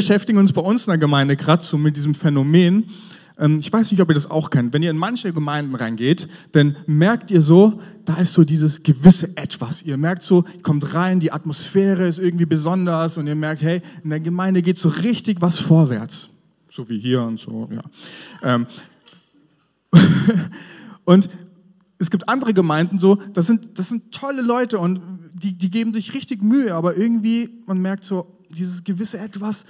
beschäftigen uns bei uns in der Gemeinde gerade so mit diesem Phänomen. Ähm, ich weiß nicht, ob ihr das auch kennt. Wenn ihr in manche Gemeinden reingeht, dann merkt ihr so, da ist so dieses gewisse Etwas. Ihr merkt so, ihr kommt rein, die Atmosphäre ist irgendwie besonders und ihr merkt, hey, in der Gemeinde geht so richtig was vorwärts. So wie hier und so, ja. Ähm, und es gibt andere Gemeinden so, das sind, das sind tolle Leute und die, die geben sich richtig Mühe, aber irgendwie, man merkt so, dieses gewisse Etwas,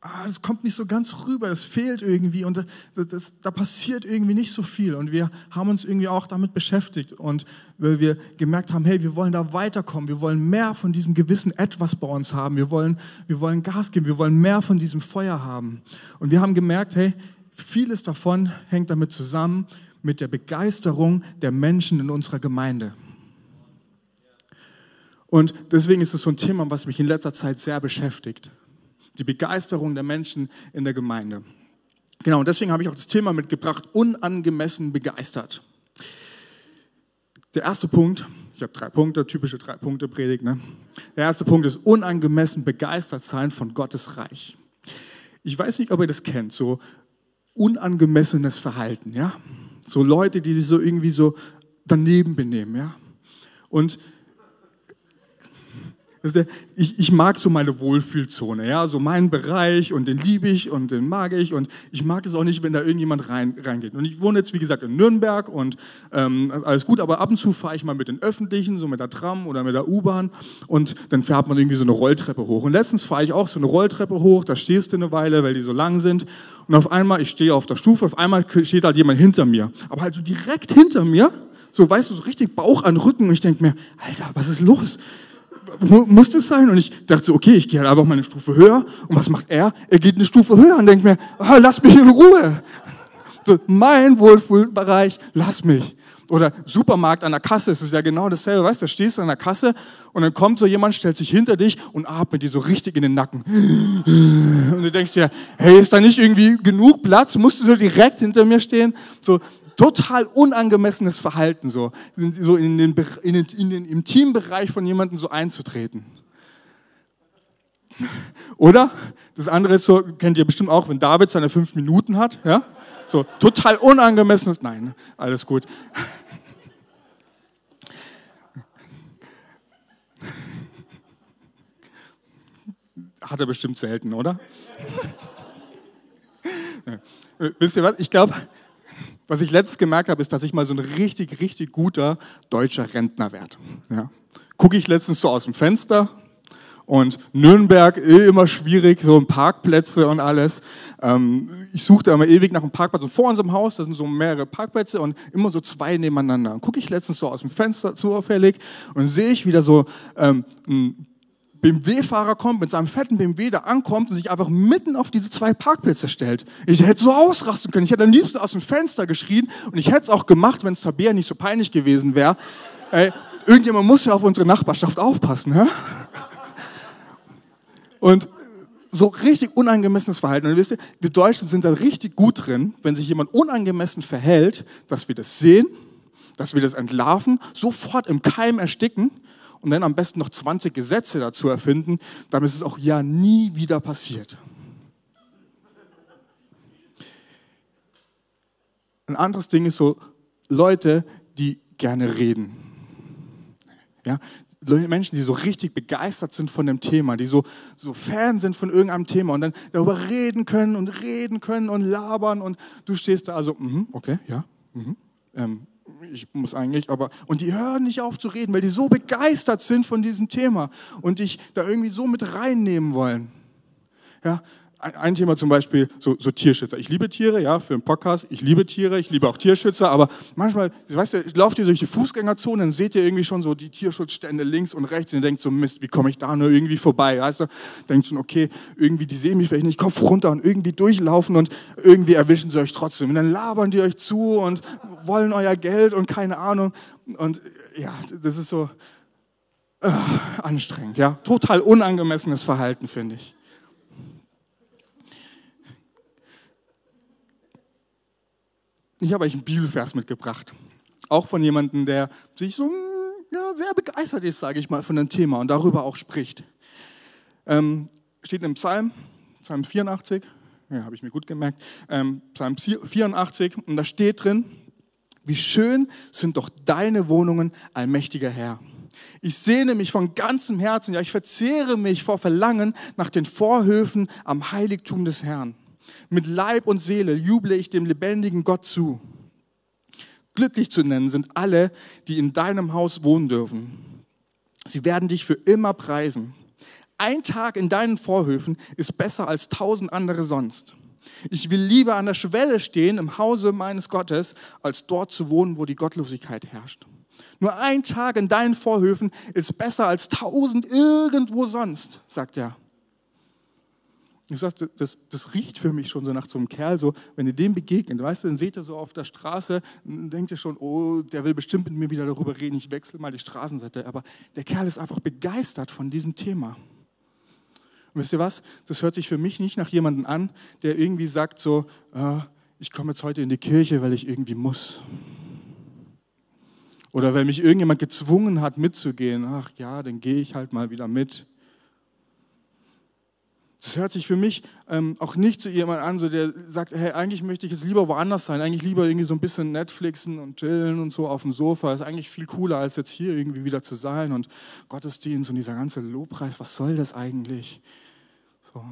ah, das kommt nicht so ganz rüber, das fehlt irgendwie und das, das, da passiert irgendwie nicht so viel. Und wir haben uns irgendwie auch damit beschäftigt und weil wir gemerkt haben, hey, wir wollen da weiterkommen, wir wollen mehr von diesem gewissen Etwas bei uns haben, wir wollen, wir wollen Gas geben, wir wollen mehr von diesem Feuer haben. Und wir haben gemerkt, hey, vieles davon hängt damit zusammen, mit der Begeisterung der Menschen in unserer Gemeinde. Und deswegen ist es so ein Thema, was mich in letzter Zeit sehr beschäftigt. Die Begeisterung der Menschen in der Gemeinde. Genau, und deswegen habe ich auch das Thema mitgebracht, unangemessen begeistert. Der erste Punkt, ich habe drei Punkte, typische drei Punkte Predigt. Ne? Der erste Punkt ist unangemessen begeistert sein von Gottes Reich. Ich weiß nicht, ob ihr das kennt, so unangemessenes Verhalten, ja? So Leute, die sich so irgendwie so daneben benehmen, ja. Und ich, ich mag so meine Wohlfühlzone, ja, so meinen Bereich und den liebe ich und den mag ich und ich mag es auch nicht, wenn da irgendjemand rein, reingeht. Und ich wohne jetzt, wie gesagt, in Nürnberg und ähm, alles gut, aber ab und zu fahre ich mal mit den Öffentlichen, so mit der Tram oder mit der U-Bahn und dann fährt man irgendwie so eine Rolltreppe hoch. Und letztens fahre ich auch so eine Rolltreppe hoch, da stehst du eine Weile, weil die so lang sind und auf einmal, ich stehe auf der Stufe, auf einmal steht halt jemand hinter mir, aber halt so direkt hinter mir, so weißt du, so richtig Bauch an Rücken und ich denke mir, Alter, was ist los? Muss das sein? Und ich dachte so, okay, ich gehe halt einfach mal eine Stufe höher. Und was macht er? Er geht eine Stufe höher und denkt mir, ah, lass mich in Ruhe. So, mein Wohlfühlbereich, lass mich. Oder Supermarkt an der Kasse, es ist ja genau dasselbe, weißt du, da stehst du an der Kasse und dann kommt so jemand, stellt sich hinter dich und atmet dir so richtig in den Nacken. Und du denkst dir, hey, ist da nicht irgendwie genug Platz? Musst du so direkt hinter mir stehen? So, total unangemessenes Verhalten, so, so in den, in den, in den, im Teambereich von jemandem so einzutreten. Oder? Das andere ist so, kennt ihr bestimmt auch, wenn David seine fünf Minuten hat, ja? So, total unangemessenes, nein, alles gut. Hat er bestimmt selten, oder? Wisst ihr was? Ich glaube, was ich letztens gemerkt habe, ist, dass ich mal so ein richtig, richtig guter deutscher Rentner werde. Ja. Gucke ich letztens so aus dem Fenster und Nürnberg eh immer schwierig, so Parkplätze und alles. Ähm, ich suchte immer ewig nach einem Parkplatz und vor unserem Haus, da sind so mehrere Parkplätze und immer so zwei nebeneinander. Gucke ich letztens so aus dem Fenster zufällig und sehe ich wieder so ähm, ein BMW-Fahrer kommt, mit seinem fetten BMW da ankommt und sich einfach mitten auf diese zwei Parkplätze stellt. Ich hätte so ausrasten können. Ich hätte am liebsten aus dem Fenster geschrien und ich hätte es auch gemacht, wenn es Tabea nicht so peinlich gewesen wäre. Irgendjemand muss ja auf unsere Nachbarschaft aufpassen. Ja? Und so richtig unangemessenes Verhalten. Und wisst ihr, wir Deutschen sind da richtig gut drin, wenn sich jemand unangemessen verhält, dass wir das sehen, dass wir das entlarven, sofort im Keim ersticken und dann am besten noch 20 Gesetze dazu erfinden, damit es auch ja nie wieder passiert. Ein anderes Ding ist so Leute, die gerne reden. Ja, Menschen, die so richtig begeistert sind von dem Thema, die so, so Fan sind von irgendeinem Thema und dann darüber reden können und reden können und labern und du stehst da also, mm, okay, ja, mm, ähm, ich muss eigentlich, aber, und die hören nicht auf zu reden, weil die so begeistert sind von diesem Thema und dich da irgendwie so mit reinnehmen wollen. Ja, ein Thema zum Beispiel, so, so, Tierschützer. Ich liebe Tiere, ja, für einen Podcast. Ich liebe Tiere, ich liebe auch Tierschützer, aber manchmal, weißt du, lauft ihr durch die Fußgängerzone, dann seht ihr irgendwie schon so die Tierschutzstände links und rechts und ihr denkt so, Mist, wie komme ich da nur irgendwie vorbei, weißt du? Denkt schon, okay, irgendwie, die sehen mich vielleicht nicht, Kopf runter und irgendwie durchlaufen und irgendwie erwischen sie euch trotzdem. Und dann labern die euch zu und wollen euer Geld und keine Ahnung. Und ja, das ist so äh, anstrengend, ja. Total unangemessenes Verhalten, finde ich. Ich habe euch einen Bibelvers mitgebracht. Auch von jemandem, der sich so ja, sehr begeistert ist, sage ich mal, von dem Thema und darüber auch spricht. Ähm, steht im Psalm Psalm 84, ja, habe ich mir gut gemerkt, ähm, Psalm 84, und da steht drin, wie schön sind doch deine Wohnungen, allmächtiger Herr. Ich sehne mich von ganzem Herzen, ja, ich verzehre mich vor Verlangen nach den Vorhöfen am Heiligtum des Herrn. Mit Leib und Seele juble ich dem lebendigen Gott zu. Glücklich zu nennen sind alle, die in deinem Haus wohnen dürfen. Sie werden dich für immer preisen. Ein Tag in deinen Vorhöfen ist besser als tausend andere sonst. Ich will lieber an der Schwelle stehen im Hause meines Gottes, als dort zu wohnen, wo die Gottlosigkeit herrscht. Nur ein Tag in deinen Vorhöfen ist besser als tausend irgendwo sonst, sagt er. Ich sag, das, das riecht für mich schon so nach so einem Kerl, so, wenn ihr dem begegnet, weißt du, dann seht ihr so auf der Straße, dann denkt ihr schon, oh, der will bestimmt mit mir wieder darüber reden, ich wechsle mal die Straßenseite. Aber der Kerl ist einfach begeistert von diesem Thema. Und wisst ihr was? Das hört sich für mich nicht nach jemandem an, der irgendwie sagt so, ah, ich komme jetzt heute in die Kirche, weil ich irgendwie muss. Oder weil mich irgendjemand gezwungen hat, mitzugehen. Ach ja, dann gehe ich halt mal wieder mit. Das hört sich für mich ähm, auch nicht zu jemandem an, so der sagt, hey, eigentlich möchte ich jetzt lieber woanders sein, eigentlich lieber irgendwie so ein bisschen Netflixen und chillen und so auf dem Sofa. Ist eigentlich viel cooler, als jetzt hier irgendwie wieder zu sein und Gottesdienst und dieser ganze Lobpreis, was soll das eigentlich? So.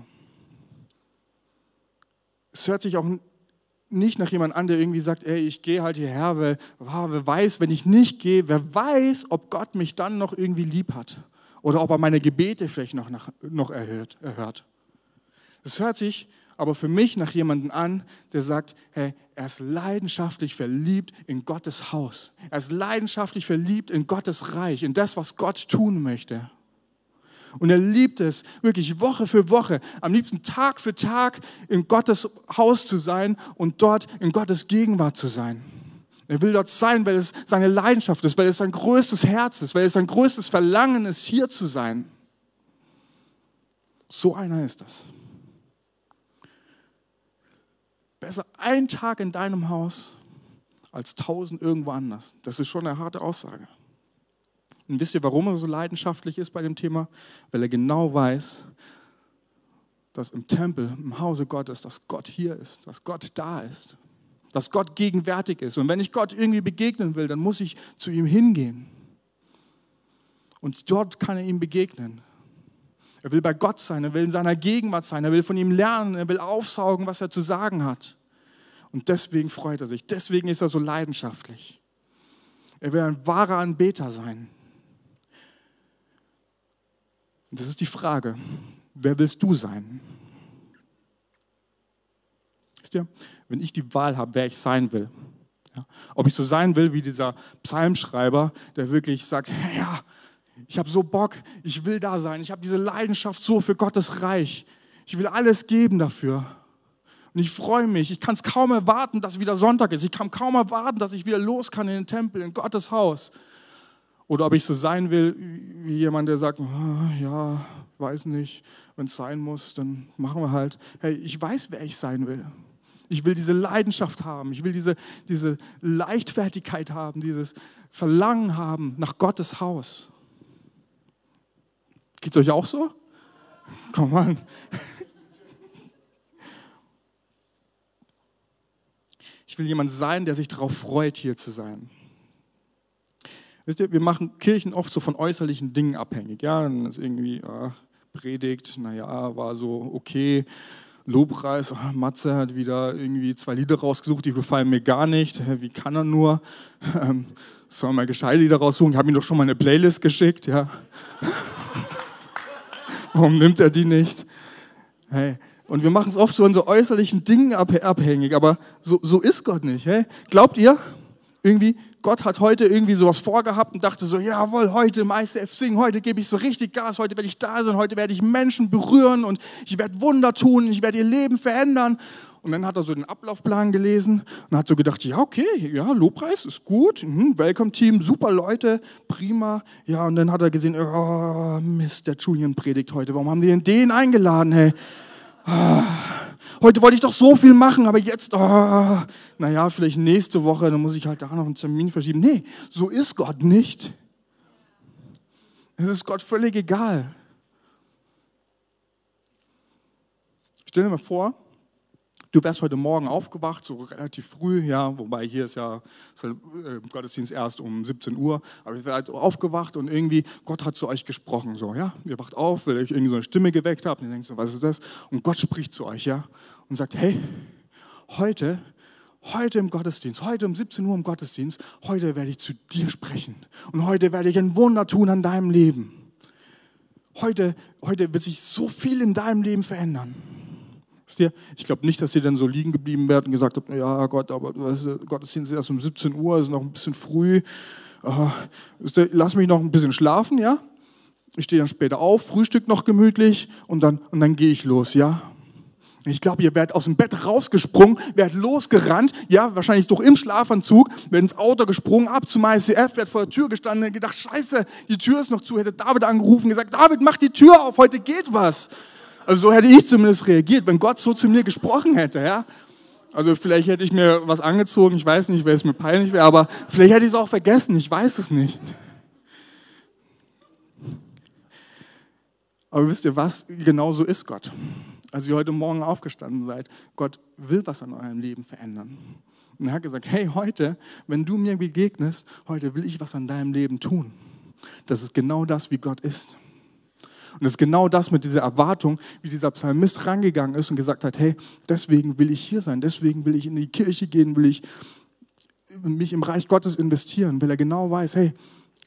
Es hört sich auch nicht nach jemandem an, der irgendwie sagt, ey, ich gehe halt hierher, weil wow, wer weiß, wenn ich nicht gehe, wer weiß, ob Gott mich dann noch irgendwie lieb hat oder ob er meine Gebete vielleicht noch, noch erhört. Das hört sich aber für mich nach jemandem an, der sagt, hey, er ist leidenschaftlich verliebt in Gottes Haus. Er ist leidenschaftlich verliebt in Gottes Reich, in das, was Gott tun möchte. Und er liebt es, wirklich Woche für Woche, am liebsten Tag für Tag in Gottes Haus zu sein und dort in Gottes Gegenwart zu sein. Er will dort sein, weil es seine Leidenschaft ist, weil es sein größtes Herz ist, weil es sein größtes Verlangen ist, hier zu sein. So einer ist das. Besser ein Tag in deinem Haus als tausend irgendwo anders. Das ist schon eine harte Aussage. Und wisst ihr, warum er so leidenschaftlich ist bei dem Thema? Weil er genau weiß, dass im Tempel, im Hause Gottes, dass Gott hier ist, dass Gott da ist, dass Gott gegenwärtig ist. Und wenn ich Gott irgendwie begegnen will, dann muss ich zu ihm hingehen. Und dort kann er ihm begegnen. Er will bei Gott sein, er will in seiner Gegenwart sein, er will von ihm lernen, er will aufsaugen, was er zu sagen hat. Und deswegen freut er sich, deswegen ist er so leidenschaftlich. Er will ein wahrer Anbeter sein. Und das ist die Frage, wer willst du sein? Wisst ihr, wenn ich die Wahl habe, wer ich sein will, ja, ob ich so sein will wie dieser Psalmschreiber, der wirklich sagt, ja, ich habe so Bock, ich will da sein, ich habe diese Leidenschaft so für Gottes Reich, ich will alles geben dafür. Und ich freue mich, ich kann es kaum erwarten, dass wieder Sonntag ist, ich kann kaum erwarten, dass ich wieder los kann in den Tempel, in Gottes Haus. Oder ob ich so sein will wie jemand, der sagt, ah, ja, weiß nicht, wenn es sein muss, dann machen wir halt. Hey, ich weiß, wer ich sein will. Ich will diese Leidenschaft haben. Ich will diese, diese Leichtfertigkeit haben, dieses Verlangen haben nach Gottes Haus. Geht es euch auch so? Komm an. Ich will jemand sein, der sich darauf freut, hier zu sein. Wisst ihr, wir machen Kirchen oft so von äußerlichen Dingen abhängig. Ja, dann ist irgendwie ah, Predigt, naja, war so okay. Lobpreis, ah, Matze hat wieder irgendwie zwei Lieder rausgesucht, die gefallen mir gar nicht. Wie kann er nur? Ähm, soll mal gescheite Lieder raussuchen? Ich habe ihm doch schon mal eine Playlist geschickt. Ja. Warum nimmt er die nicht? Hey. Und wir machen es oft so in so äußerlichen Dingen abhängig, aber so, so ist Gott nicht. Hey? Glaubt ihr, irgendwie, Gott hat heute irgendwie sowas vorgehabt und dachte so, jawohl, heute im ICF singen, heute gebe ich so richtig Gas, heute werde ich da sein, heute werde ich Menschen berühren und ich werde Wunder tun, ich werde ihr Leben verändern. Und dann hat er so den Ablaufplan gelesen und hat so gedacht, ja, okay, ja, Lobpreis ist gut, mhm, Welcome Team, super Leute, prima. Ja, und dann hat er gesehen, oh, Mist, der Julian predigt heute, warum haben die denn den eingeladen, hey? Ah heute wollte ich doch so viel machen, aber jetzt, oh, naja, vielleicht nächste Woche, dann muss ich halt da noch einen Termin verschieben. Nee, so ist Gott nicht. Es ist Gott völlig egal. stell dir mal vor, du wärst heute Morgen aufgewacht, so relativ früh, ja, wobei hier ist ja äh, Gottesdienst erst um 17 Uhr, aber wäre halt aufgewacht und irgendwie Gott hat zu euch gesprochen, so, ja, ihr wacht auf, weil ich irgendwie so eine Stimme geweckt habe und ihr denkt so, was ist das? Und Gott spricht zu euch, ja, und sagt, hey, heute heute im Gottesdienst, heute um 17 Uhr im Gottesdienst, heute werde ich zu dir sprechen und heute werde ich ein Wunder tun an deinem Leben. Heute, heute wird sich so viel in deinem Leben verändern. Ich glaube nicht, dass ihr dann so liegen geblieben wärt und gesagt habt, ja Gott, aber Gottesdienst ist erst um 17 Uhr, ist noch ein bisschen früh. Uh, lass mich noch ein bisschen schlafen, ja? Ich stehe dann später auf, frühstück noch gemütlich und dann, und dann gehe ich los, ja? Ich glaube, ihr werdet aus dem Bett rausgesprungen, werdet losgerannt, ja, wahrscheinlich doch im Schlafanzug, werdet ins Auto gesprungen, ab zum ICF, werdet vor der Tür gestanden gedacht, scheiße, die Tür ist noch zu, hätte David angerufen, gesagt, David, mach die Tür auf, heute geht was. Also so hätte ich zumindest reagiert, wenn Gott so zu mir gesprochen hätte, ja. Also vielleicht hätte ich mir was angezogen, ich weiß nicht, weil es mir peinlich wäre, aber vielleicht hätte ich es auch vergessen, ich weiß es nicht. Aber wisst ihr was? Genau so ist Gott als ihr heute Morgen aufgestanden seid, Gott will was an eurem Leben verändern. Und er hat gesagt, hey, heute, wenn du mir begegnest, heute will ich was an deinem Leben tun. Das ist genau das, wie Gott ist. Und das ist genau das mit dieser Erwartung, wie dieser Psalmist rangegangen ist und gesagt hat, hey, deswegen will ich hier sein, deswegen will ich in die Kirche gehen, will ich mich im Reich Gottes investieren, weil er genau weiß, hey,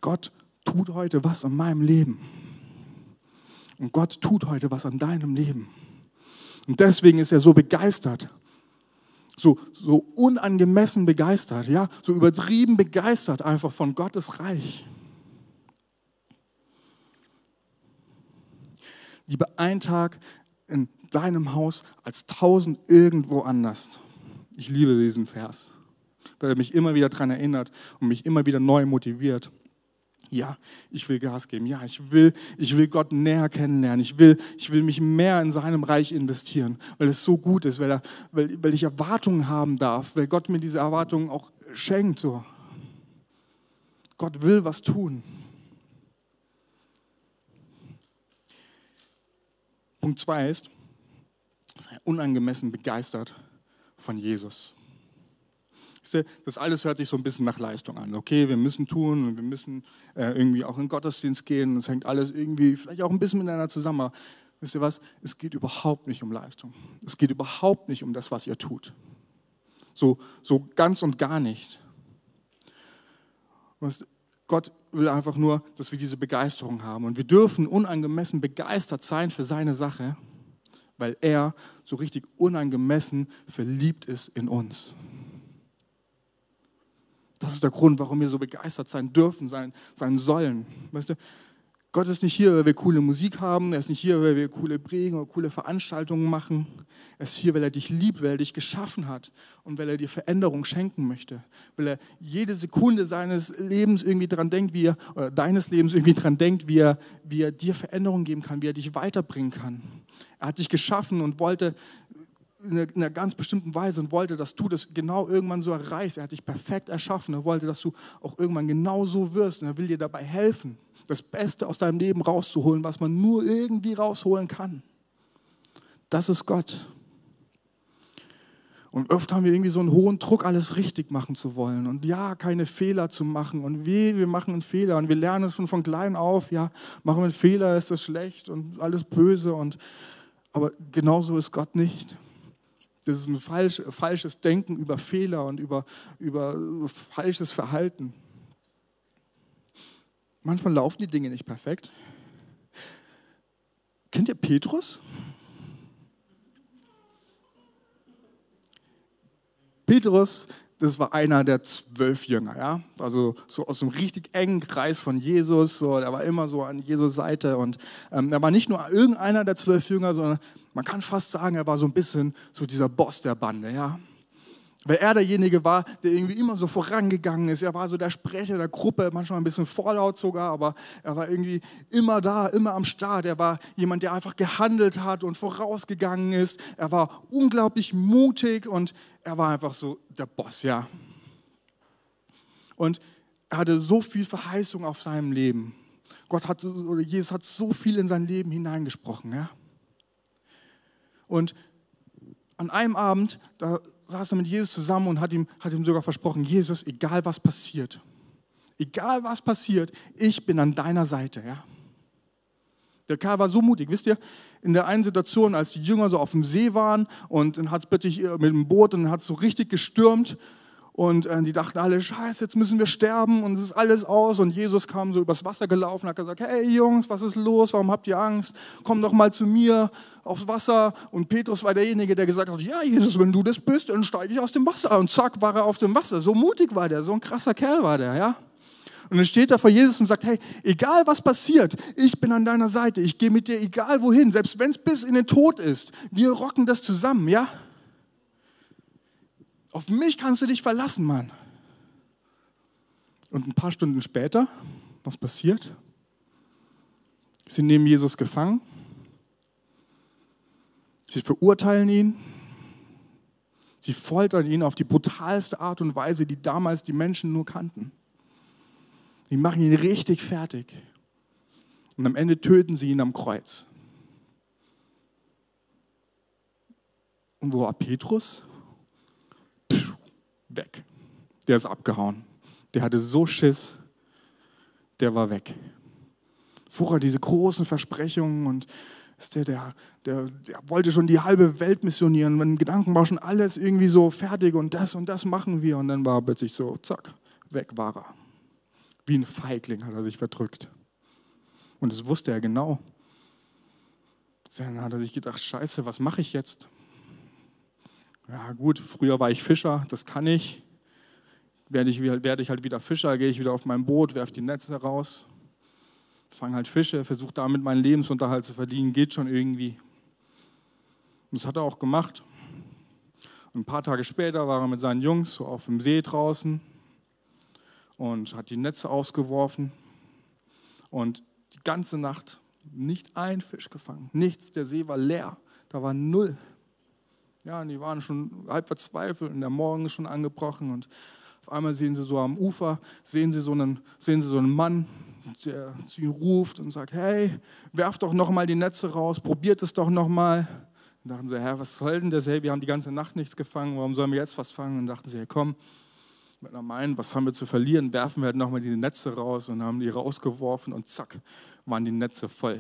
Gott tut heute was an meinem Leben. Und Gott tut heute was an deinem Leben. Und deswegen ist er so begeistert. So, so unangemessen begeistert, ja, so übertrieben begeistert einfach von Gottes Reich. Lieber ein Tag in deinem Haus als tausend irgendwo anders. Ich liebe diesen Vers, weil er mich immer wieder daran erinnert und mich immer wieder neu motiviert ja, ich will Gas geben, ja, ich will, ich will Gott näher kennenlernen, ich will, ich will mich mehr in seinem Reich investieren, weil es so gut ist, weil, er, weil, weil ich Erwartungen haben darf, weil Gott mir diese Erwartungen auch schenkt. So. Gott will was tun. Punkt zwei ist, sei unangemessen begeistert von Jesus. Das alles hört sich so ein bisschen nach Leistung an. Okay, wir müssen tun und wir müssen äh, irgendwie auch in den Gottesdienst gehen. Es hängt alles irgendwie vielleicht auch ein bisschen miteinander zusammen. Aber wisst ihr was? Es geht überhaupt nicht um Leistung. Es geht überhaupt nicht um das, was ihr tut. So, so ganz und gar nicht. Gott will einfach nur, dass wir diese Begeisterung haben. Und wir dürfen unangemessen begeistert sein für seine Sache, weil er so richtig unangemessen verliebt ist in uns. Das ist der Grund, warum wir so begeistert sein dürfen, sein, sein sollen. Weißt du, Gott ist nicht hier, weil wir coole Musik haben. Er ist nicht hier, weil wir coole Prägen oder coole Veranstaltungen machen. Er ist hier, weil er dich liebt, weil er dich geschaffen hat und weil er dir Veränderung schenken möchte. Weil er jede Sekunde seines Lebens irgendwie dran denkt, wie er, oder deines Lebens irgendwie dran denkt, wie er, wie er dir Veränderung geben kann, wie er dich weiterbringen kann. Er hat dich geschaffen und wollte in einer ganz bestimmten Weise und wollte, dass du das genau irgendwann so erreichst. Er hat dich perfekt erschaffen. Er wollte, dass du auch irgendwann genau so wirst. Und er will dir dabei helfen, das Beste aus deinem Leben rauszuholen, was man nur irgendwie rausholen kann. Das ist Gott. Und oft haben wir irgendwie so einen hohen Druck, alles richtig machen zu wollen. Und ja, keine Fehler zu machen. Und weh, wir machen einen Fehler. Und wir lernen schon von klein auf. Ja, machen wir einen Fehler, ist das schlecht und alles böse. Und, aber genauso ist Gott nicht. Das ist ein falsch, falsches Denken über Fehler und über, über falsches Verhalten. Manchmal laufen die Dinge nicht perfekt. Kennt ihr Petrus? Petrus das war einer der zwölf Jünger, ja, also so aus einem richtig engen Kreis von Jesus, so, der war immer so an Jesus Seite und ähm, er war nicht nur irgendeiner der zwölf Jünger, sondern man kann fast sagen, er war so ein bisschen so dieser Boss der Bande, ja, weil er derjenige war, der irgendwie immer so vorangegangen ist. Er war so der Sprecher der Gruppe, manchmal ein bisschen vorlaut sogar, aber er war irgendwie immer da, immer am Start. Er war jemand, der einfach gehandelt hat und vorausgegangen ist. Er war unglaublich mutig und er war einfach so der Boss, ja. Und er hatte so viel Verheißung auf seinem Leben. Gott hat, oder Jesus hat so viel in sein Leben hineingesprochen, ja. Und an einem Abend, da saß er mit Jesus zusammen und hat ihm, hat ihm sogar versprochen, Jesus, egal was passiert, egal was passiert, ich bin an deiner Seite. Ja? Der Kerl war so mutig. Wisst ihr, in der einen Situation, als die Jünger so auf dem See waren und dann hat es plötzlich äh, mit dem Boot und hat es so richtig gestürmt und äh, die dachten alle, scheiße, jetzt müssen wir sterben und es ist alles aus. Und Jesus kam so übers Wasser gelaufen und hat gesagt, hey Jungs, was ist los? Warum habt ihr Angst? Komm doch mal zu mir aufs Wasser. Und Petrus war derjenige, der gesagt hat, ja Jesus, wenn du das bist, dann steige ich aus dem Wasser. Und zack, war er auf dem Wasser. So mutig war der, so ein krasser Kerl war der, ja. Und dann steht er vor Jesus und sagt, hey, egal was passiert, ich bin an deiner Seite, ich gehe mit dir egal wohin, selbst wenn es bis in den Tod ist, wir rocken das zusammen, ja? Auf mich kannst du dich verlassen, Mann. Und ein paar Stunden später, was passiert? Sie nehmen Jesus gefangen, sie verurteilen ihn, sie foltern ihn auf die brutalste Art und Weise, die damals die Menschen nur kannten. Die machen ihn richtig fertig. Und am Ende töten sie ihn am Kreuz. Und wo war Petrus? Weg. Der ist abgehauen. Der hatte so Schiss, der war weg. Vorher diese großen Versprechungen und der, der, der, der wollte schon die halbe Welt missionieren. Wenn Gedanken war schon alles irgendwie so fertig und das und das machen wir. Und dann war er plötzlich so, zack, weg war er. Wie ein Feigling hat er sich verdrückt. Und das wusste er genau. Dann hat er sich gedacht, scheiße, was mache ich jetzt? Ja gut, früher war ich Fischer, das kann ich. Werde ich, werde ich halt wieder Fischer, gehe ich wieder auf mein Boot, werfe die Netze raus, fange halt Fische, versuche damit meinen Lebensunterhalt zu verdienen, geht schon irgendwie. Das hat er auch gemacht. Und ein paar Tage später war er mit seinen Jungs so auf dem See draußen und hat die Netze ausgeworfen und die ganze Nacht nicht ein Fisch gefangen, nichts. Der See war leer, da war null. Ja, und die waren schon halb verzweifelt und der Morgen ist schon angebrochen und auf einmal sehen sie so am Ufer, sehen sie so einen, sehen sie so einen Mann, der sie ruft und sagt, hey, werf doch noch mal die Netze raus, probiert es doch noch mal. Und dachten sie, Herr, was soll denn das? Hey, wir haben die ganze Nacht nichts gefangen, warum sollen wir jetzt was fangen? Und dachten sie, hey, komm, mit einer meinen, was haben wir zu verlieren, werfen wir halt nochmal die Netze raus und haben die rausgeworfen und zack, waren die Netze voll.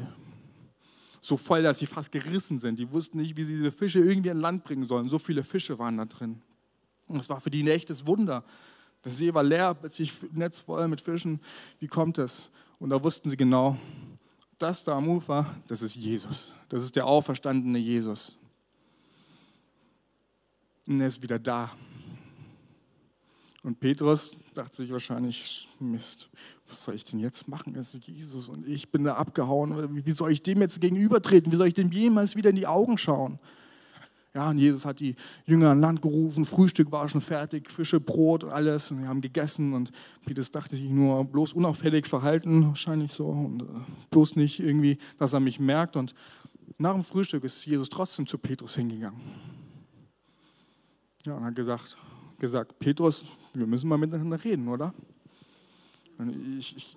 So voll, dass sie fast gerissen sind. Die wussten nicht, wie sie diese Fische irgendwie an Land bringen sollen. So viele Fische waren da drin. Und das war für die ein echtes Wunder. Der See war leer, plötzlich Netz voll mit Fischen. Wie kommt es? Und da wussten sie genau, das da am Ufer, das ist Jesus. Das ist der auferstandene Jesus. Und er ist wieder da. Und Petrus dachte sich wahrscheinlich, Mist, was soll ich denn jetzt machen? Es ist Jesus und ich bin da abgehauen. Wie soll ich dem jetzt gegenübertreten? Wie soll ich dem jemals wieder in die Augen schauen? Ja, und Jesus hat die Jünger an Land gerufen, Frühstück war schon fertig, Fische, Brot, alles. Und wir haben gegessen und Petrus dachte sich nur, bloß unauffällig verhalten, wahrscheinlich so. Und äh, bloß nicht irgendwie, dass er mich merkt. Und nach dem Frühstück ist Jesus trotzdem zu Petrus hingegangen. Ja, und hat gesagt, gesagt, Petrus, wir müssen mal miteinander reden, oder? Ich, ich,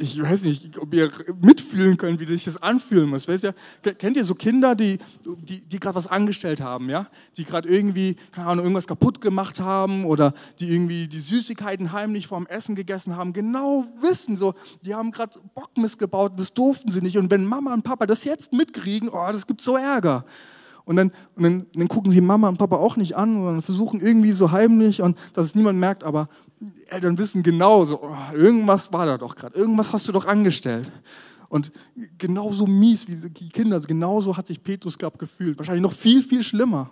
ich, weiß nicht, ob ihr mitfühlen könnt, wie sich das anfühlen muss. Weißt ihr, kennt ihr so Kinder, die, die, die gerade was angestellt haben, ja? Die gerade irgendwie, keine Ahnung, irgendwas kaputt gemacht haben oder die irgendwie die Süßigkeiten heimlich vorm Essen gegessen haben, genau wissen, so, die haben gerade Bock missgebaut, das durften sie nicht. Und wenn Mama und Papa das jetzt mitkriegen, oh, das gibt so Ärger. Und dann, und dann, dann gucken sie Mama und Papa auch nicht an, sondern versuchen irgendwie so heimlich und dass es niemand merkt, aber Eltern wissen genau so, oh, irgendwas war da doch gerade, irgendwas hast du doch angestellt. Und genauso mies wie die Kinder, also genauso hat sich Petrus, glaube gefühlt. Wahrscheinlich noch viel, viel schlimmer.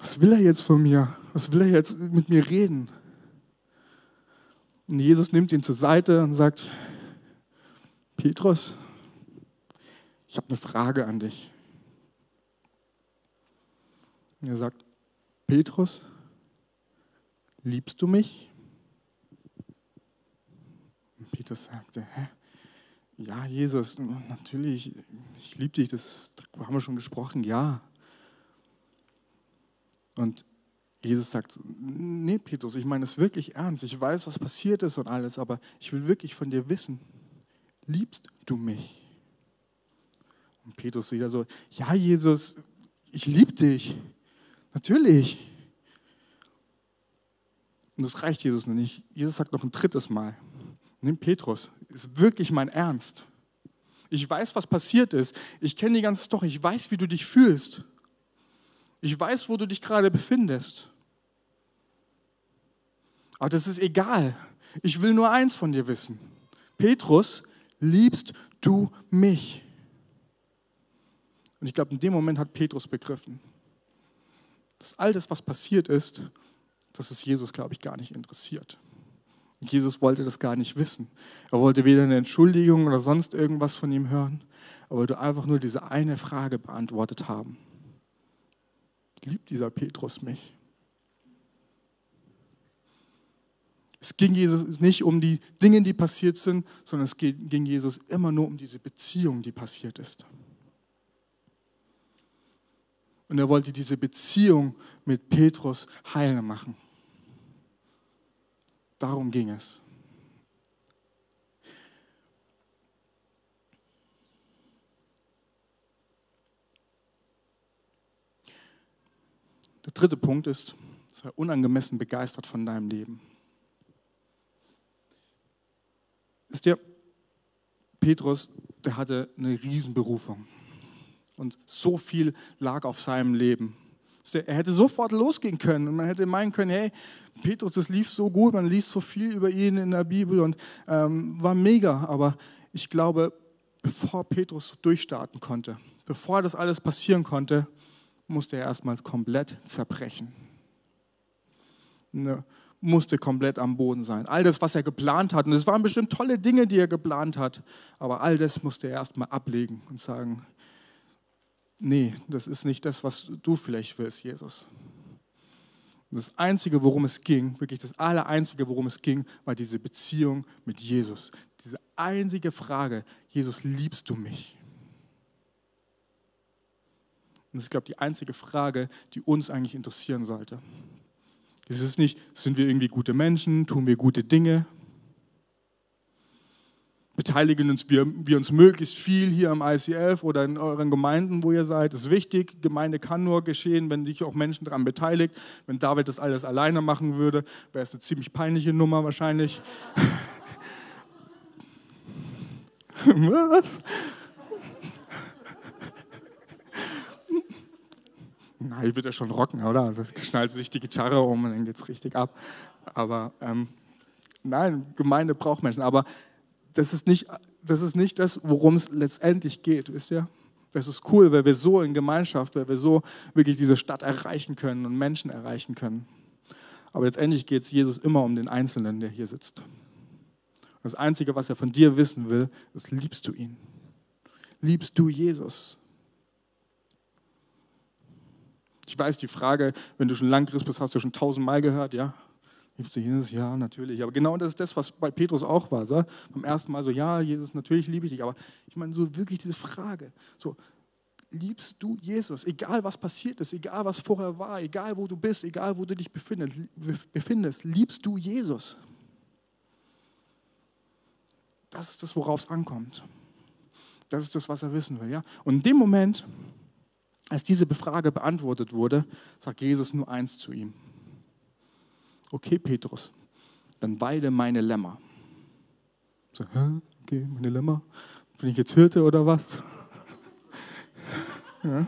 Was will er jetzt von mir? Was will er jetzt mit mir reden? Und Jesus nimmt ihn zur Seite und sagt, Petrus, ich habe eine Frage an dich. Und er sagt, Petrus, liebst du mich? Und Petrus sagte, hä? Ja, Jesus, natürlich, ich liebe dich, das haben wir schon gesprochen, ja. Und Jesus sagt, nee, Petrus, ich meine es wirklich ernst. Ich weiß, was passiert ist und alles, aber ich will wirklich von dir wissen, liebst du mich? Und Petrus wieder so, ja Jesus, ich liebe dich. Natürlich. Und das reicht Jesus noch nicht. Jesus sagt noch ein drittes Mal, nimm Petrus, ist wirklich mein Ernst. Ich weiß, was passiert ist. Ich kenne die ganze Story. Ich weiß, wie du dich fühlst. Ich weiß, wo du dich gerade befindest. Aber das ist egal. Ich will nur eins von dir wissen. Petrus, liebst du mich? Und ich glaube, in dem Moment hat Petrus begriffen, dass all das, was passiert ist, dass es Jesus, glaube ich, gar nicht interessiert. Und Jesus wollte das gar nicht wissen. Er wollte weder eine Entschuldigung oder sonst irgendwas von ihm hören. Er wollte einfach nur diese eine Frage beantwortet haben. Liebt dieser Petrus mich? Es ging Jesus nicht um die Dinge, die passiert sind, sondern es ging Jesus immer nur um diese Beziehung, die passiert ist. Und er wollte diese Beziehung mit Petrus heil machen. Darum ging es. Der dritte Punkt ist, sei unangemessen begeistert von deinem Leben. Wisst ihr, Petrus, der hatte eine Riesenberufung. Und so viel lag auf seinem Leben. Er hätte sofort losgehen können und man hätte meinen können, hey, Petrus, das lief so gut, man liest so viel über ihn in der Bibel und ähm, war mega. Aber ich glaube, bevor Petrus durchstarten konnte, bevor das alles passieren konnte, musste er erstmal komplett zerbrechen. Eine musste komplett am Boden sein. All das, was er geplant hat, und es waren bestimmt tolle Dinge, die er geplant hat, aber all das musste er erstmal ablegen und sagen, nee, das ist nicht das, was du vielleicht willst, Jesus. Das Einzige, worum es ging, wirklich das Allereinzige, worum es ging, war diese Beziehung mit Jesus. Diese einzige Frage, Jesus, liebst du mich? Und das ist, glaube ich, die einzige Frage, die uns eigentlich interessieren sollte. Es ist nicht, sind wir irgendwie gute Menschen, tun wir gute Dinge, beteiligen uns wir, wir, uns möglichst viel hier am ICF oder in euren Gemeinden, wo ihr seid. Das ist wichtig. Gemeinde kann nur geschehen, wenn sich auch Menschen daran beteiligt. Wenn David das alles alleine machen würde, wäre es eine ziemlich peinliche Nummer wahrscheinlich. Was? na, ich wird ja schon rocken, oder? Da schnallt sich die Gitarre um und dann geht es richtig ab. Aber ähm, nein, Gemeinde braucht Menschen. Aber das ist nicht das, ist nicht das worum es letztendlich geht, wisst ihr? Das ist cool, weil wir so in Gemeinschaft, weil wir so wirklich diese Stadt erreichen können und Menschen erreichen können. Aber letztendlich geht es Jesus immer um den Einzelnen, der hier sitzt. Das Einzige, was er von dir wissen will, ist, liebst du ihn? Liebst du Jesus? Ich weiß, die Frage, wenn du schon lang Christ bist, hast du schon tausendmal gehört, ja? Liebst du Jesus? Ja, natürlich. Aber genau das ist das, was bei Petrus auch war. So? Beim ersten Mal so, ja, Jesus, natürlich liebe ich dich. Aber ich meine, so wirklich diese Frage, so, liebst du Jesus? Egal was passiert ist, egal was vorher war, egal wo du bist, egal wo du dich befindest, befindest liebst du Jesus? Das ist das, worauf es ankommt. Das ist das, was er wissen will. Ja? Und in dem Moment, als diese Frage beantwortet wurde, sagt Jesus nur eins zu ihm. Okay, Petrus, dann weide meine Lämmer. So, hä? Okay, meine Lämmer? Bin ich jetzt Hirte oder was? ja.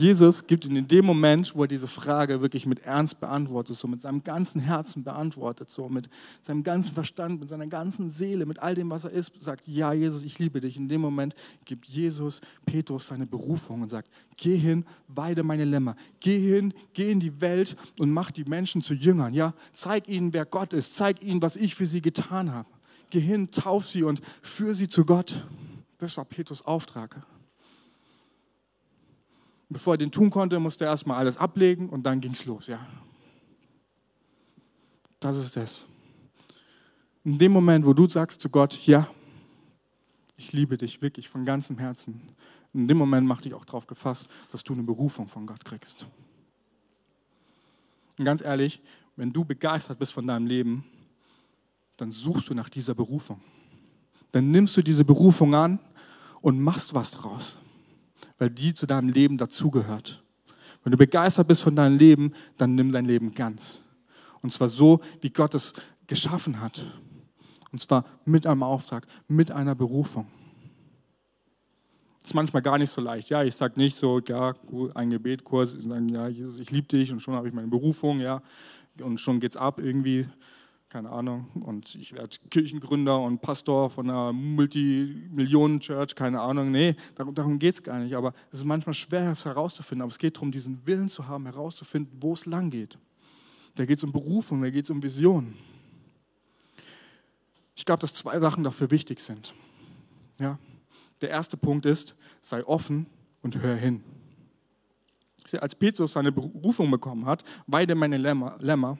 Jesus gibt ihn in dem Moment, wo er diese Frage wirklich mit Ernst beantwortet, so mit seinem ganzen Herzen beantwortet, so mit seinem ganzen Verstand, mit seiner ganzen Seele, mit all dem, was er ist, sagt, ja, Jesus, ich liebe dich. In dem Moment gibt Jesus Petrus seine Berufung und sagt, geh hin, weide meine Lämmer. Geh hin, geh in die Welt und mach die Menschen zu Jüngern. Ja, zeig ihnen, wer Gott ist. Zeig ihnen, was ich für sie getan habe. Geh hin, tauf sie und führ sie zu Gott. Das war Petrus Auftrag. Bevor er den tun konnte, musste er erstmal alles ablegen und dann ging es los. Ja. Das ist es. In dem Moment, wo du sagst zu Gott, ja, ich liebe dich wirklich von ganzem Herzen, in dem Moment mach dich auch darauf gefasst, dass du eine Berufung von Gott kriegst. Und ganz ehrlich, wenn du begeistert bist von deinem Leben, dann suchst du nach dieser Berufung. Dann nimmst du diese Berufung an und machst was draus, weil die zu deinem Leben dazugehört. Wenn du begeistert bist von deinem Leben, dann nimm dein Leben ganz. Und zwar so, wie Gott es geschaffen hat. Und zwar mit einem Auftrag, mit einer Berufung. Das ist manchmal gar nicht so leicht. Ja, ich sage nicht so, ja, ein Gebetkurs, ich sage, ja, Jesus, ich liebe dich und schon habe ich meine Berufung, ja, und schon geht's ab irgendwie keine Ahnung, und ich werde Kirchengründer und Pastor von einer Multimillionen-Church, keine Ahnung. Nee, darum, darum geht es gar nicht. Aber es ist manchmal schwer, es herauszufinden. Aber es geht darum, diesen Willen zu haben, herauszufinden, wo es lang geht. Da geht es um Berufung, da geht es um Vision. Ich glaube, dass zwei Sachen dafür wichtig sind. Ja? Der erste Punkt ist, sei offen und hör hin. Als Petrus seine Berufung bekommen hat, weide meine Lämmer, Lämmer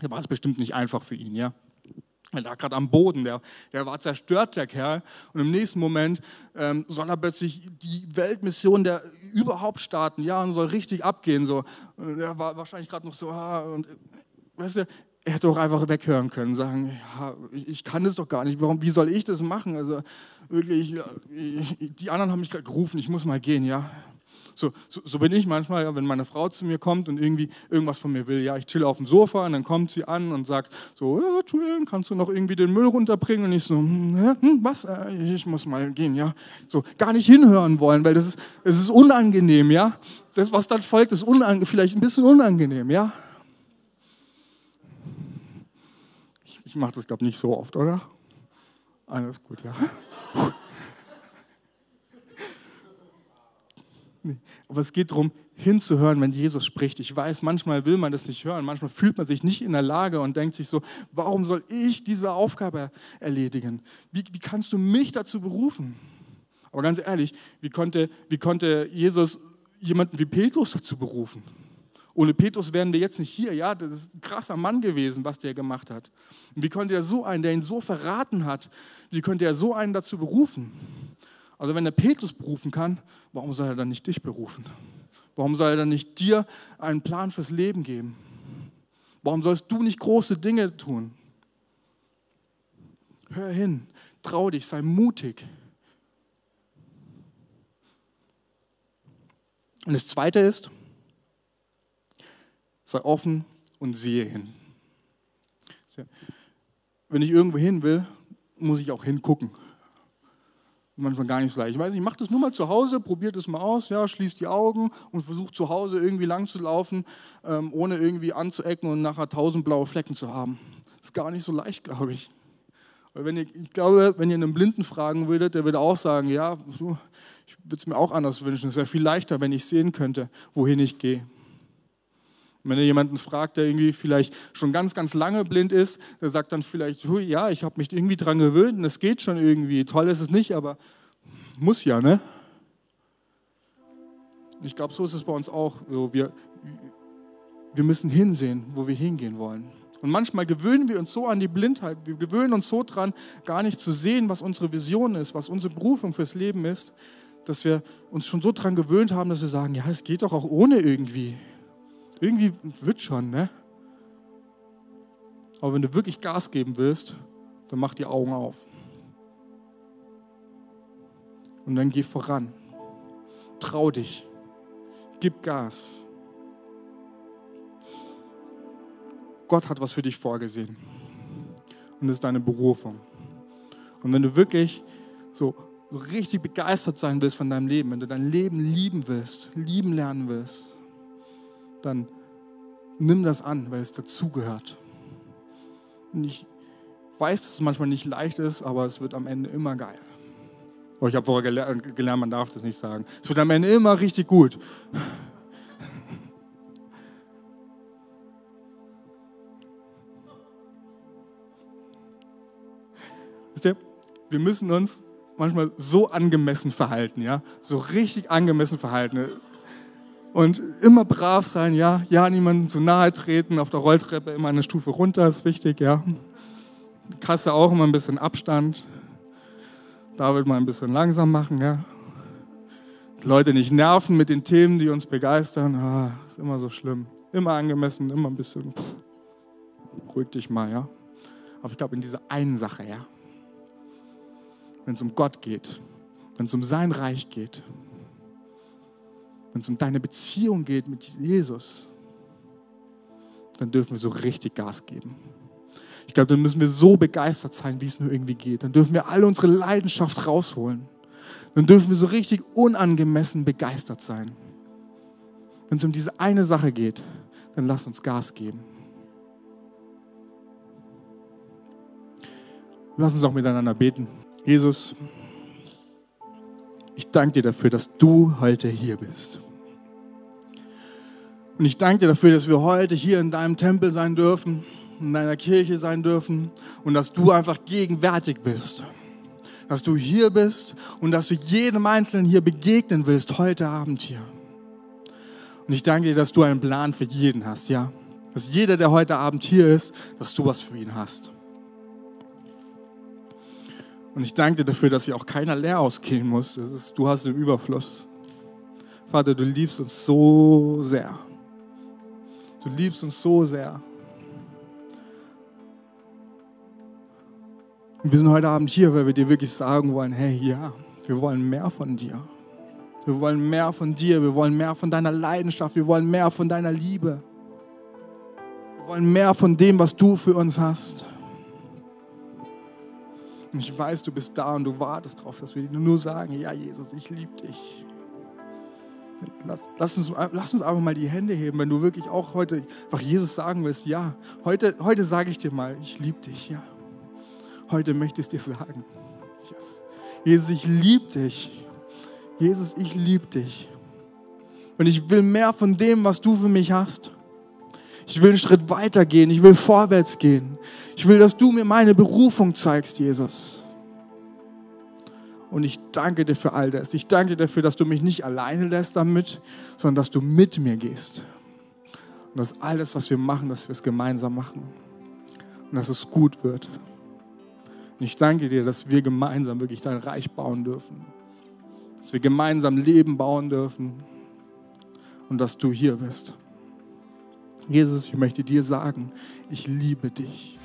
da war es bestimmt nicht einfach für ihn, ja. Er lag gerade am Boden, der, der war zerstört, der Kerl. Und im nächsten Moment ähm, soll er plötzlich die Weltmission der überhaupt starten, ja, und soll richtig abgehen. So. Und er war wahrscheinlich gerade noch so, ah, und weißt du, er hätte auch einfach weghören können, sagen, ja, ich, kann das doch gar nicht, warum, wie soll ich das machen? Also wirklich, ich, die anderen haben mich gerade gerufen, ich muss mal gehen, ja. So, so, so, bin ich manchmal, ja, wenn meine Frau zu mir kommt und irgendwie irgendwas von mir will. Ja, ich chill auf dem Sofa und dann kommt sie an und sagt so, ja, Julian, kannst du noch irgendwie den Müll runterbringen? Und ich so, hm, hm, was? Äh, ich muss mal gehen, ja. So, gar nicht hinhören wollen, weil das ist, es ist unangenehm, ja. Das, was dann folgt, ist unange vielleicht ein bisschen unangenehm, ja. Ich, ich mache das, glaube ich, nicht so oft, oder? Alles gut, ja. Nee. Aber es geht darum, hinzuhören, wenn Jesus spricht. Ich weiß, manchmal will man das nicht hören, manchmal fühlt man sich nicht in der Lage und denkt sich so, warum soll ich diese Aufgabe erledigen? Wie, wie kannst du mich dazu berufen? Aber ganz ehrlich, wie konnte, wie konnte Jesus jemanden wie Petrus dazu berufen? Ohne Petrus wären wir jetzt nicht hier. Ja, das ist ein krasser Mann gewesen, was der gemacht hat. Wie konnte er so einen, der ihn so verraten hat, wie konnte er so einen dazu berufen? Also wenn er Petrus berufen kann, warum soll er dann nicht dich berufen? Warum soll er dann nicht dir einen Plan fürs Leben geben? Warum sollst du nicht große Dinge tun? Hör hin, trau dich, sei mutig. Und das Zweite ist, sei offen und sehe hin. Wenn ich irgendwo hin will, muss ich auch hingucken manchmal gar nicht so leicht. Ich weiß nicht, mach das nur mal zu Hause, probiert es mal aus, ja, schließt die Augen und versucht zu Hause irgendwie lang zu laufen, ähm, ohne irgendwie anzuecken und nachher tausend blaue Flecken zu haben. Ist gar nicht so leicht, glaube ich. Wenn ihr, ich glaube, wenn ihr einen Blinden fragen würdet, der würde auch sagen, ja, ich würde es mir auch anders wünschen. Es wäre viel leichter, wenn ich sehen könnte, wohin ich gehe. Wenn ihr jemanden fragt, der irgendwie vielleicht schon ganz, ganz lange blind ist, der sagt dann vielleicht, ja, ich habe mich irgendwie dran gewöhnt und es geht schon irgendwie. Toll ist es nicht, aber muss ja, ne? Ich glaube, so ist es bei uns auch. Wir, wir müssen hinsehen, wo wir hingehen wollen. Und manchmal gewöhnen wir uns so an die Blindheit, wir gewöhnen uns so dran, gar nicht zu sehen, was unsere Vision ist, was unsere Berufung fürs Leben ist, dass wir uns schon so dran gewöhnt haben, dass wir sagen, ja, es geht doch auch ohne irgendwie. Irgendwie wird schon, ne? Aber wenn du wirklich Gas geben willst, dann mach die Augen auf. Und dann geh voran. Trau dich. Gib Gas. Gott hat was für dich vorgesehen. Und das ist deine Berufung. Und wenn du wirklich so, richtig begeistert sein willst von deinem Leben, wenn du dein Leben lieben willst, lieben lernen willst, dann nimm das an, weil es dazugehört. Und ich weiß, dass es manchmal nicht leicht ist, aber es wird am Ende immer geil. Oh, ich habe vorher gelernt, man darf das nicht sagen. Es wird am Ende immer richtig gut. Wir müssen uns manchmal so angemessen verhalten, ja, so richtig angemessen verhalten und immer brav sein, ja, ja, niemandem zu nahe treten, auf der Rolltreppe immer eine Stufe runter, ist wichtig, ja. Kasse auch immer ein bisschen Abstand. David mal ein bisschen langsam machen, ja. Die Leute nicht nerven mit den Themen, die uns begeistern, ah, ist immer so schlimm. Immer angemessen, immer ein bisschen. Ruhig dich mal, ja. Aber ich glaube, in dieser einen Sache, ja. Wenn es um Gott geht, wenn es um sein Reich geht, wenn es um deine Beziehung geht mit Jesus, dann dürfen wir so richtig Gas geben. Ich glaube, dann müssen wir so begeistert sein, wie es nur irgendwie geht. Dann dürfen wir alle unsere Leidenschaft rausholen. Dann dürfen wir so richtig unangemessen begeistert sein. Wenn es um diese eine Sache geht, dann lass uns Gas geben. Lass uns auch miteinander beten. Jesus, ich danke dir dafür, dass du heute hier bist. Und ich danke dir dafür, dass wir heute hier in deinem Tempel sein dürfen, in deiner Kirche sein dürfen und dass du einfach gegenwärtig bist. Dass du hier bist und dass du jedem Einzelnen hier begegnen willst, heute Abend hier. Und ich danke dir, dass du einen Plan für jeden hast, ja. Dass jeder, der heute Abend hier ist, dass du was für ihn hast. Und ich danke dir dafür, dass hier auch keiner leer ausgehen muss. Ist, du hast den Überfluss. Vater, du liebst uns so sehr. Du liebst uns so sehr. Und wir sind heute Abend hier, weil wir dir wirklich sagen wollen, hey, ja, wir wollen mehr von dir. Wir wollen mehr von dir, wir wollen mehr von deiner Leidenschaft, wir wollen mehr von deiner Liebe. Wir wollen mehr von dem, was du für uns hast. Und ich weiß, du bist da und du wartest darauf, dass wir dir nur sagen, ja Jesus, ich liebe dich. Lass, lass, uns, lass uns einfach mal die Hände heben, wenn du wirklich auch heute einfach Jesus sagen willst, ja, heute, heute sage ich dir mal, ich liebe dich, ja. Heute möchte ich es dir sagen. Yes. Jesus, ich liebe dich. Jesus, ich liebe dich. Und ich will mehr von dem, was du für mich hast. Ich will einen Schritt weiter gehen. Ich will vorwärts gehen. Ich will, dass du mir meine Berufung zeigst, Jesus. Und ich danke dir für all das. Ich danke dir dafür, dass du mich nicht alleine lässt damit, sondern dass du mit mir gehst. Und dass alles, was wir machen, dass wir es gemeinsam machen. Und dass es gut wird. Und ich danke dir, dass wir gemeinsam wirklich dein Reich bauen dürfen. Dass wir gemeinsam Leben bauen dürfen. Und dass du hier bist. Jesus, ich möchte dir sagen, ich liebe dich.